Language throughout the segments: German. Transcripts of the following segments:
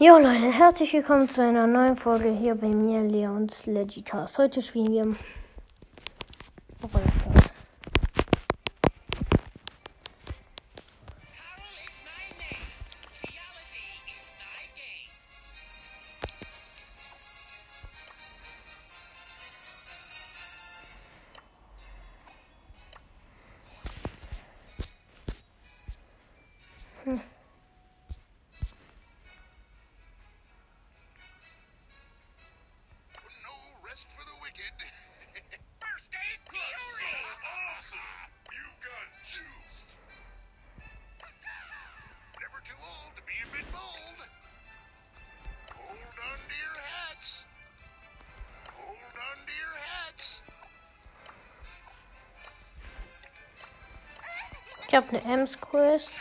Jo Leute, herzlich willkommen zu einer neuen Folge hier bei mir, Leons Legicast. Heute spielen wir Ich habe eine Ems Quest.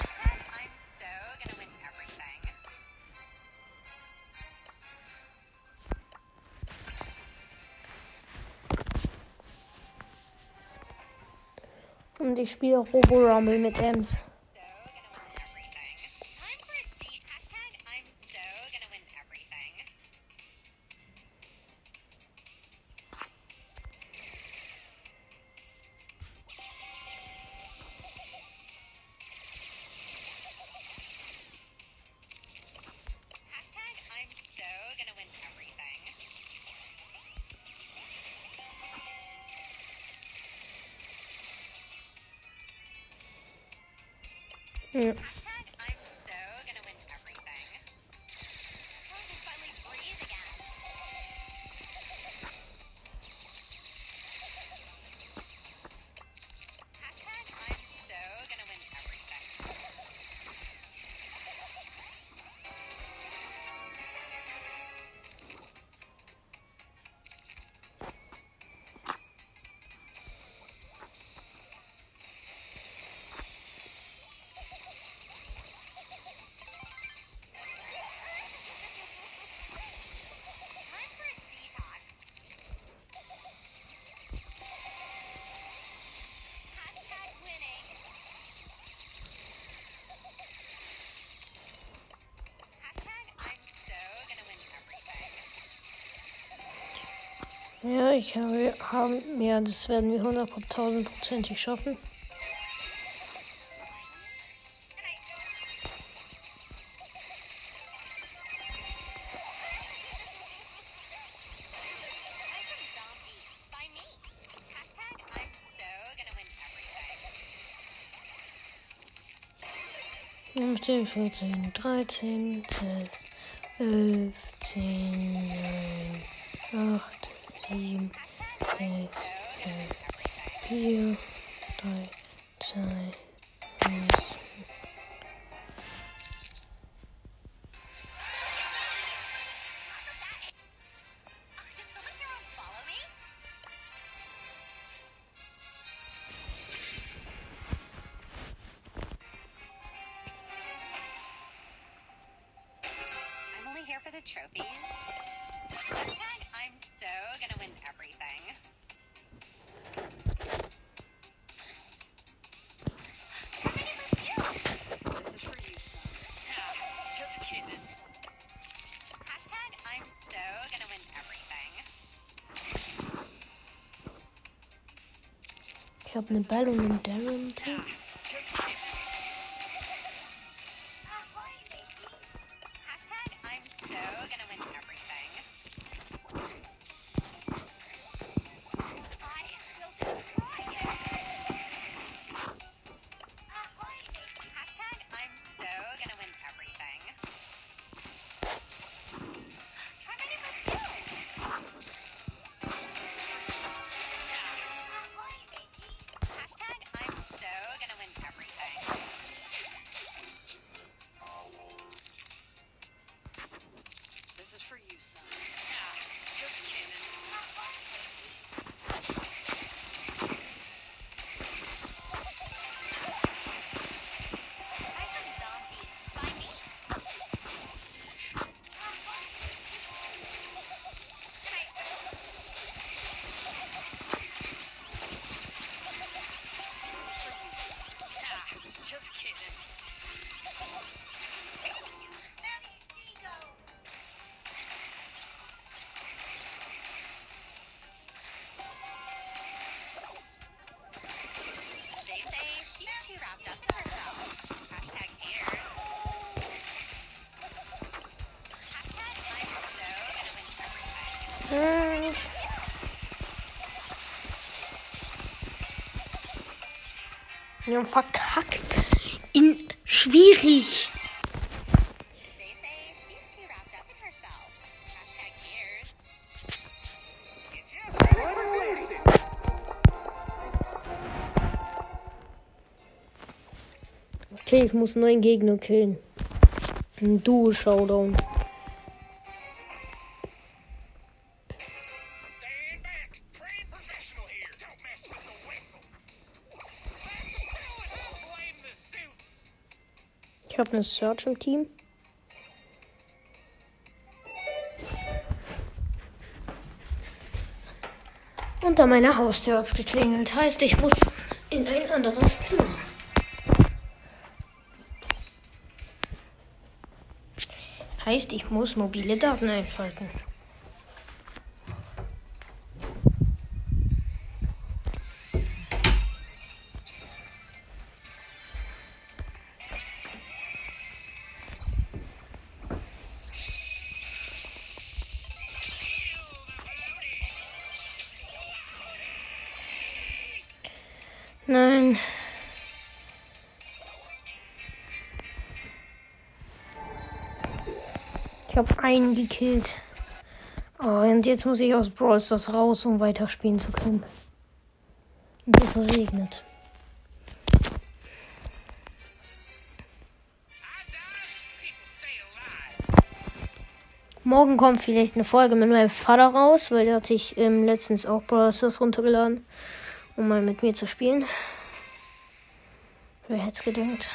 Und ich spiele Robo Rumble mit Ems. 嗯 Ja, ich habe, haben, ja, das werden wir 100.000% schaffen. Fünfzehn, vierzehn, dreizehn, zwölf, elf, zehn, neun, acht, team is a you here for the trophies. Ich habe eine Ball und einen Daryl. Ja, verkackt. In schwierig. Okay, ich muss neun Gegner killen. Ein Duo-Showdown. Ich habe eine Search im Team. Und an meiner Haustür hat's geklingelt. Heißt, ich muss in ein anderes Zimmer. Heißt, ich muss mobile Daten einschalten. Ich habe einen gekillt. Oh, und jetzt muss ich aus Brawl Stars raus, um weiterspielen zu können. Und es regnet. Morgen kommt vielleicht eine Folge mit meinem Vater raus, weil der hat sich ähm, letztens auch Brawl Stars runtergeladen, um mal mit mir zu spielen. Wer hätte es gedacht?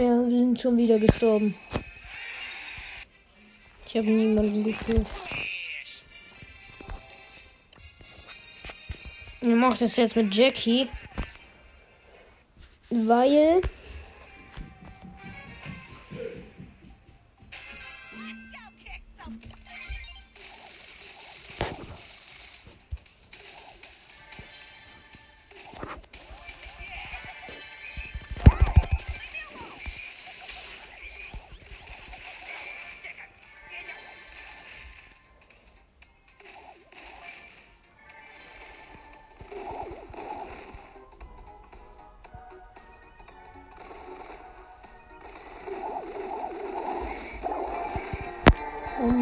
Ja, wir sind schon wieder gestorben. Ich habe niemanden gekillt. Ich mache das jetzt mit Jackie. Weil.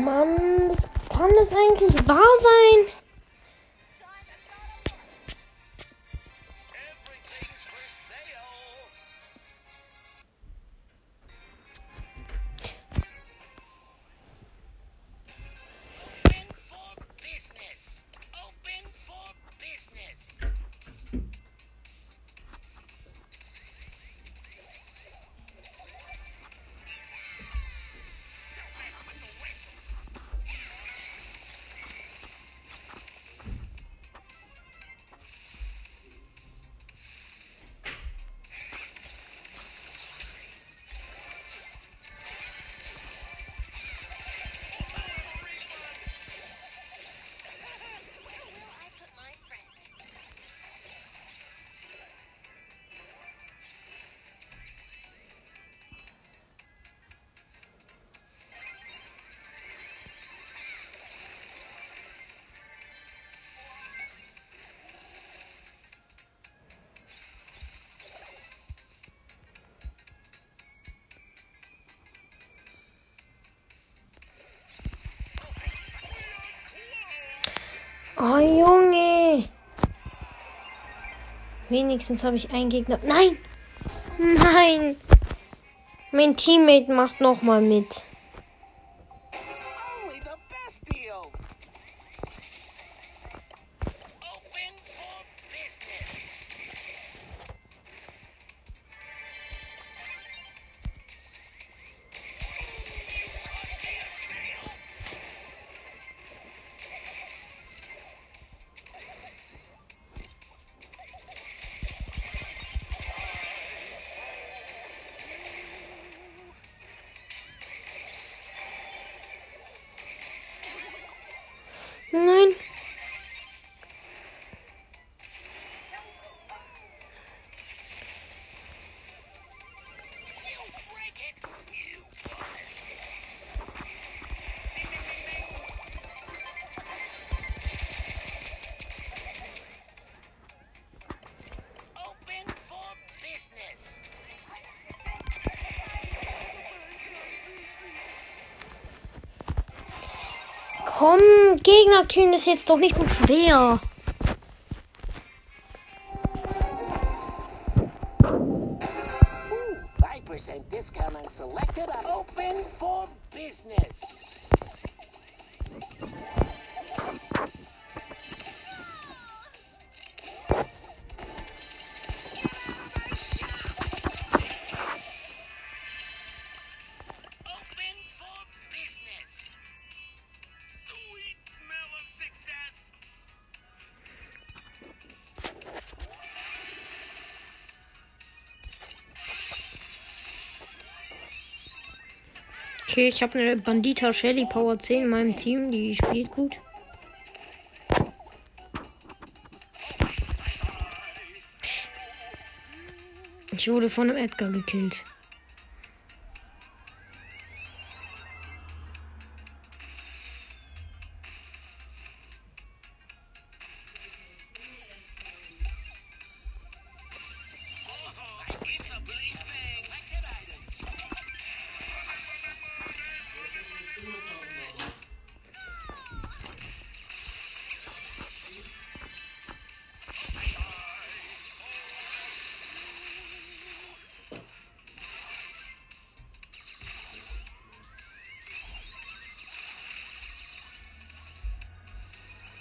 Mann, das kann das eigentlich wahr sein? Oh, Junge. Wenigstens habe ich einen Gegner. Nein! Nein! Mein Teammate macht nochmal mit. Komm, Gegner killen ist jetzt doch nicht so schwer. Five percent discount on selected. Open for business. Okay, ich habe eine Bandita Shelly Power 10 in meinem Team, die spielt gut. Ich wurde von einem Edgar gekillt.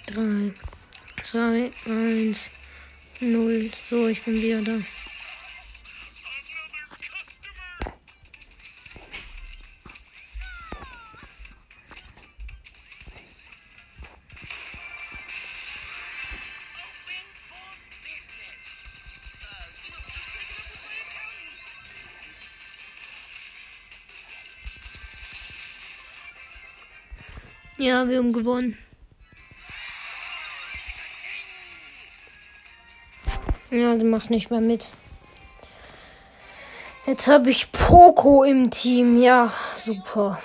3, 2, 1, 0. So, ich bin wieder da. Ja, wir haben gewonnen. Ja, sie macht nicht mehr mit. Jetzt habe ich Poco im Team. Ja, super.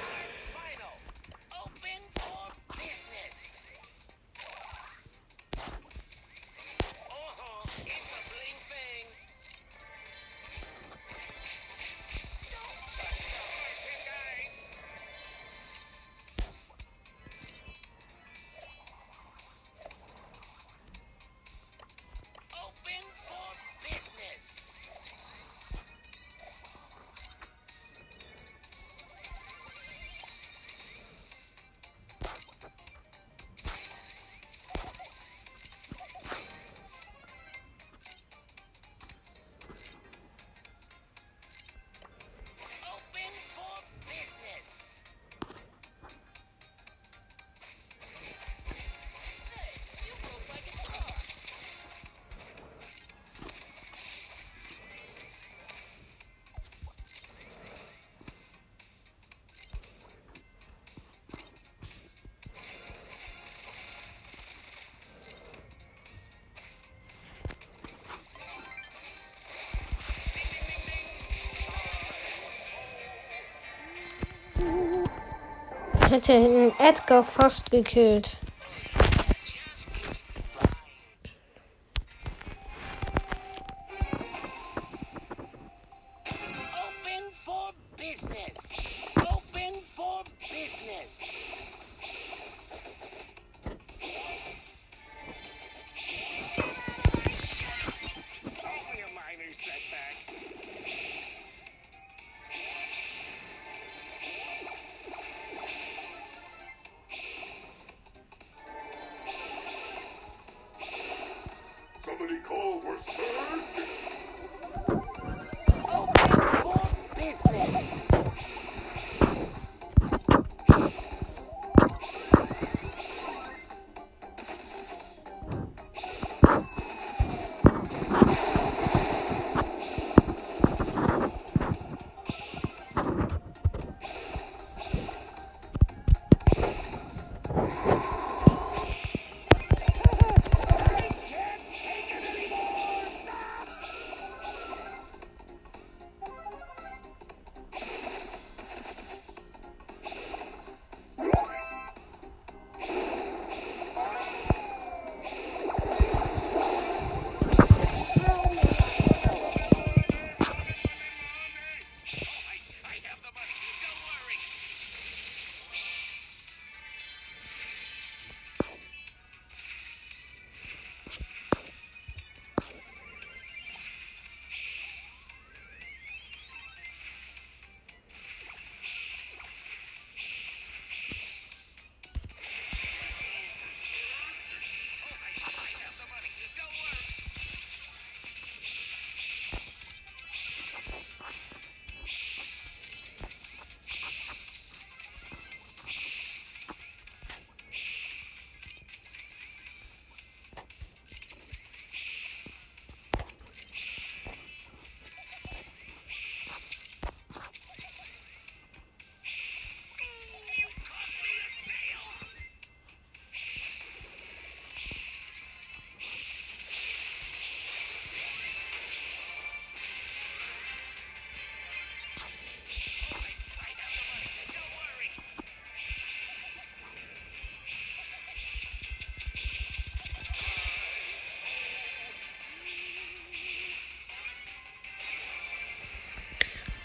Hätte Edgar fast gekillt.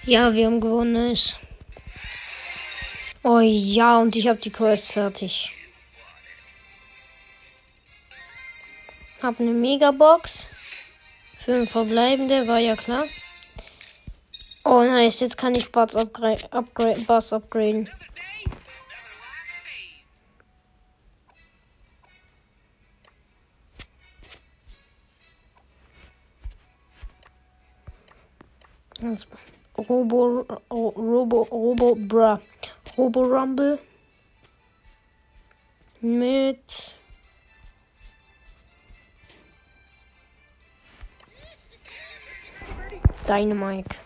Ja, wir haben gewonnen. Nice. Oh ja, und ich habe die Quest fertig. Hab eine Megabox. Fünf verbleibende, war ja klar. Oh nice, jetzt kann ich Buzz upgra upgrade, Buzz upgraden. Jetzt Robo, Ro- Robo, Robo, bra. Robo Rumble. Mit. Dynamite.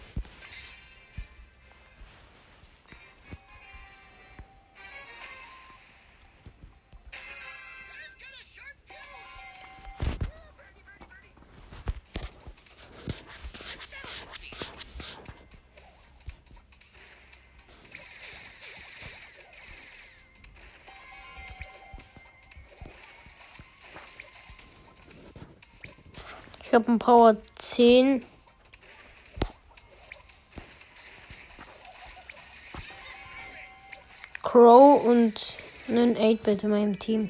Ich habe einen Power 10. Crow und einen 8-Bit in meinem Team.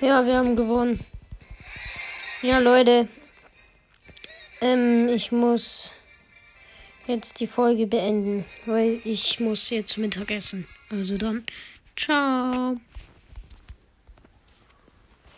Ja, wir haben gewonnen. Ja, Leute. Ähm, ich muss jetzt die Folge beenden, weil ich muss jetzt Mittag essen. Also dann, ciao.